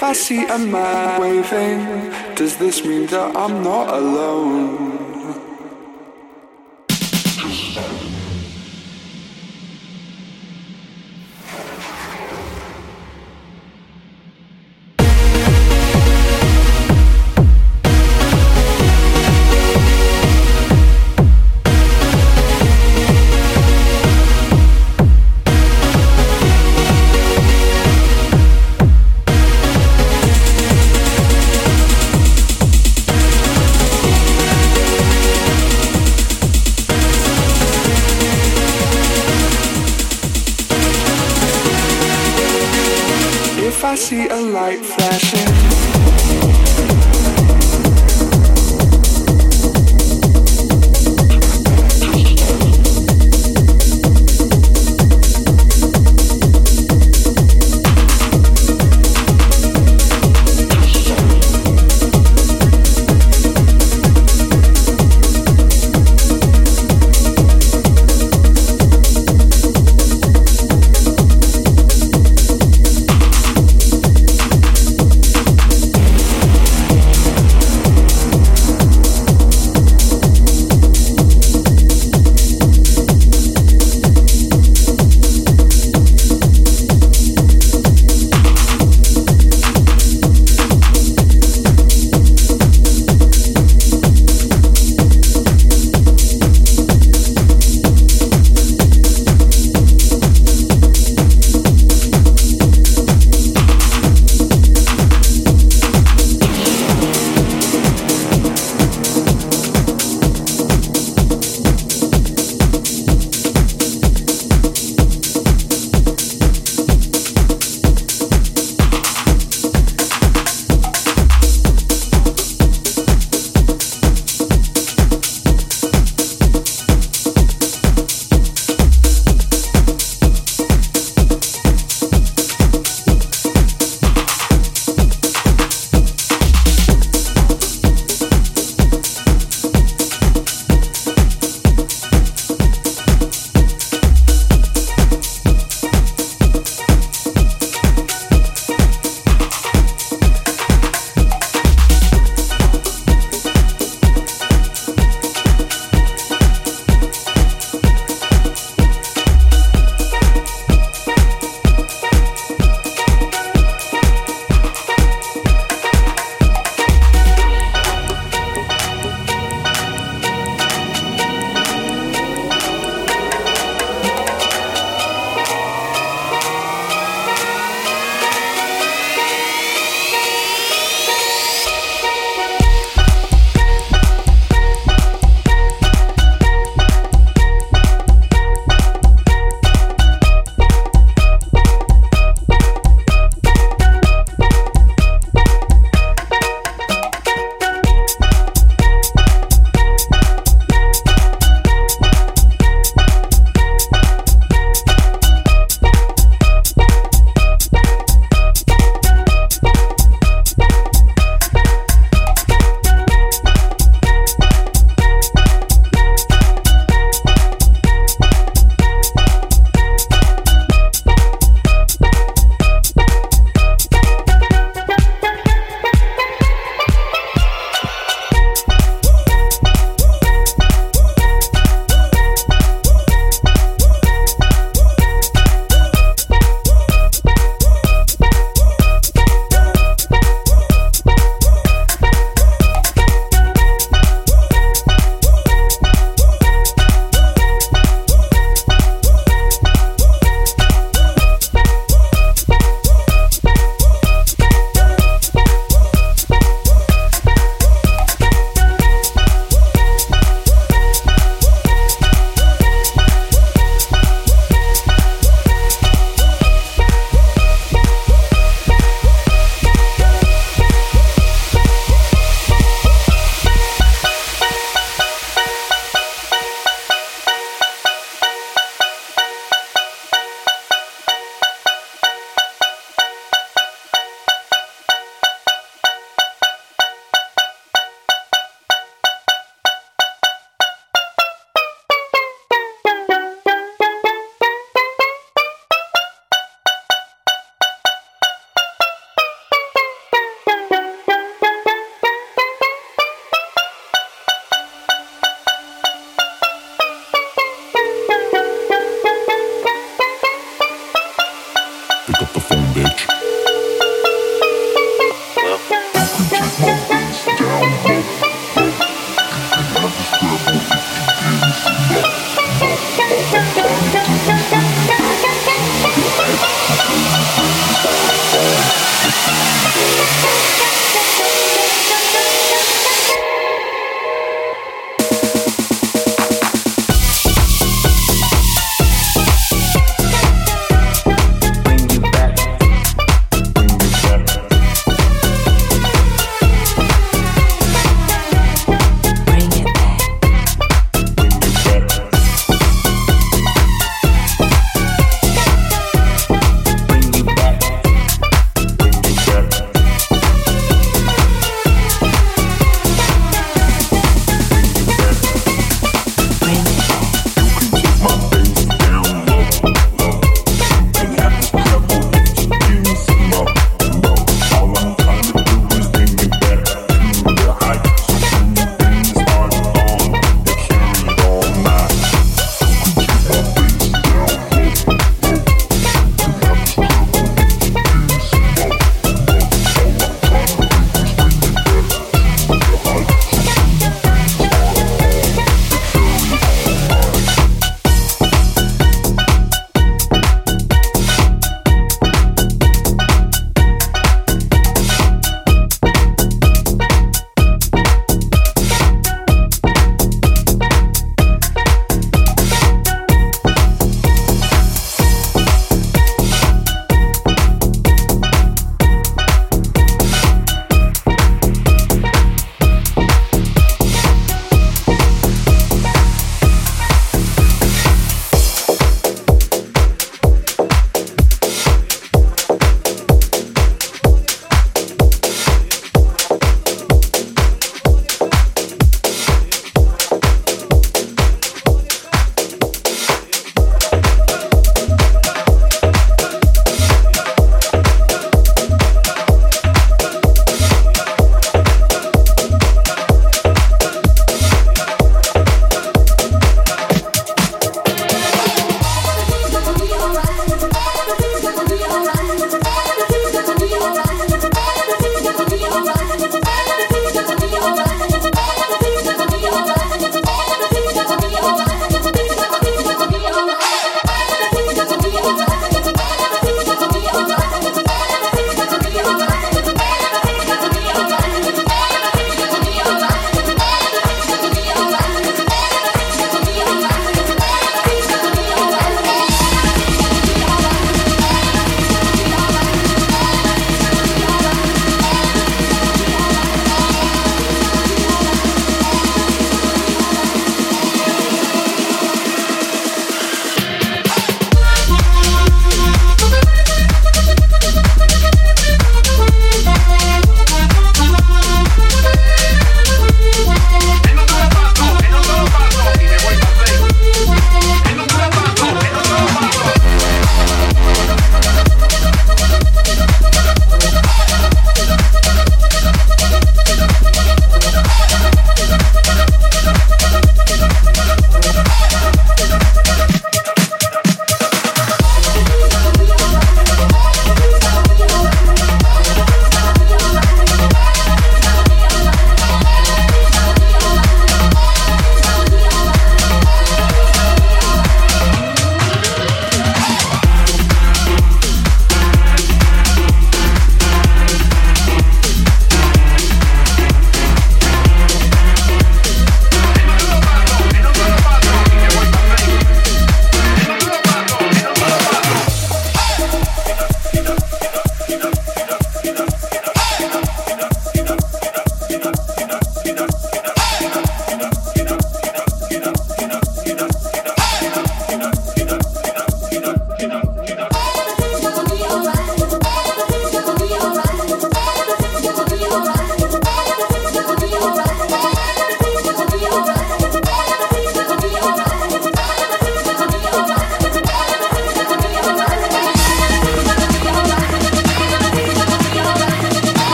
If I see a man waving, does this mean that I'm not alone?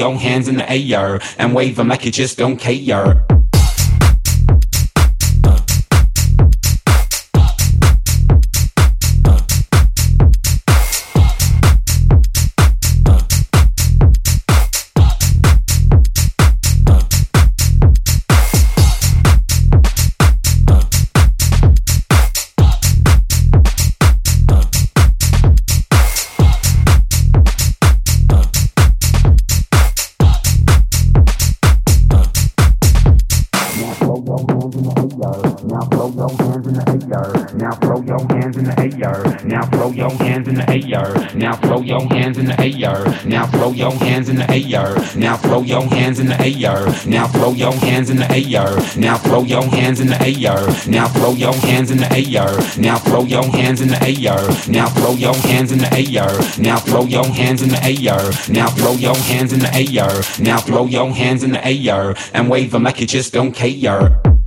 Your hands in the air and wave them like you just don't care. Hands in the air. Now throw your hands in the air. Now throw your hands in the air. Now throw your hands in the air. Now throw your hands in the air. Now throw your hands in the air. Now throw your hands in the air and wave them like you just don't care.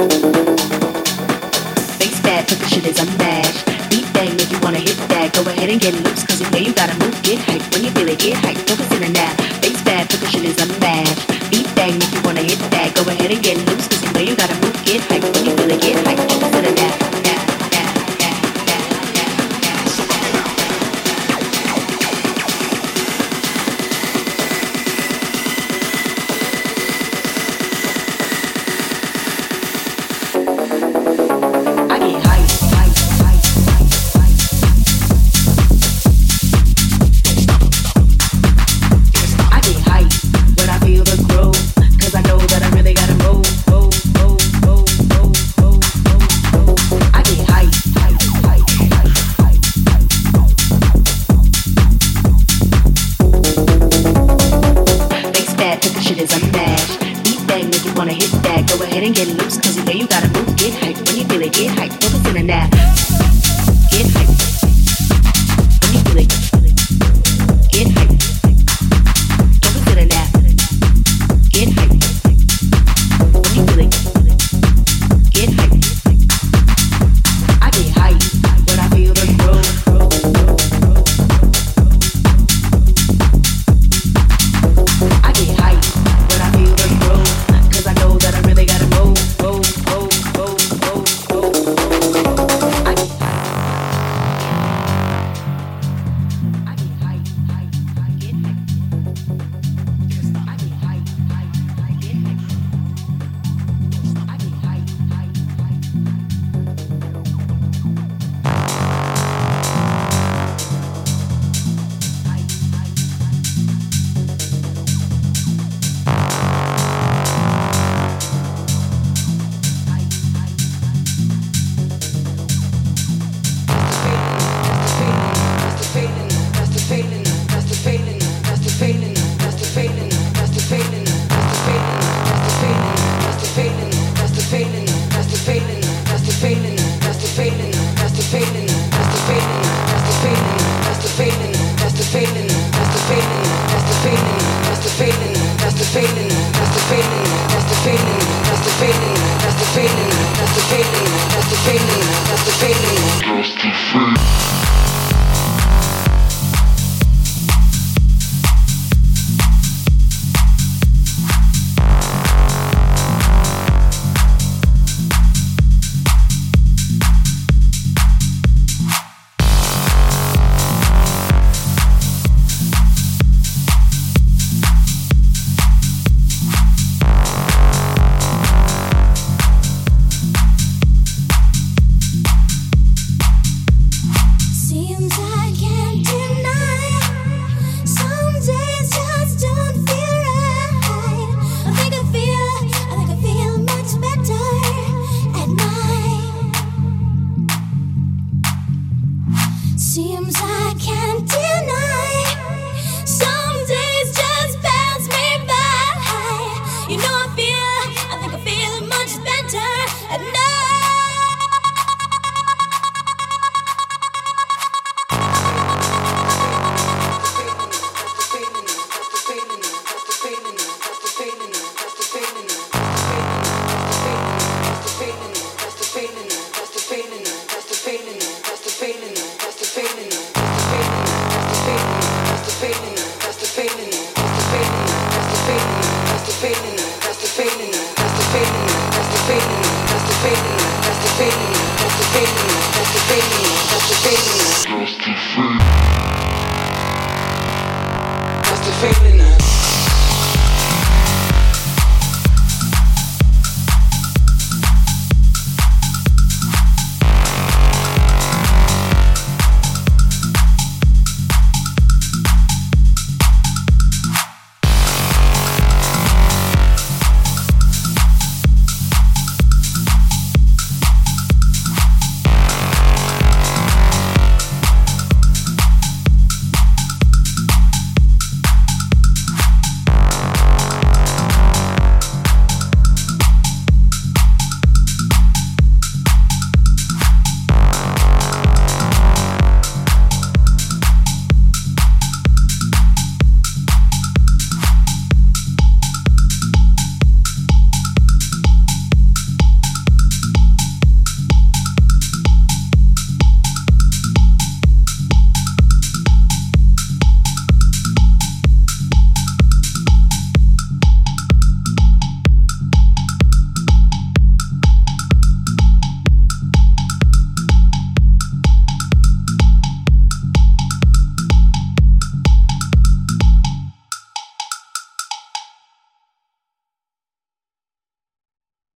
Face bad, but the shit is unmatched. Beat bang if you wanna hit that. Go ahead and get loose, cause you know you gotta move. Get hype when you feel it, get hype. Focus in and out. Face bad, but the shit is unmatched. Beat bang if you wanna hit that. Go ahead and get loose,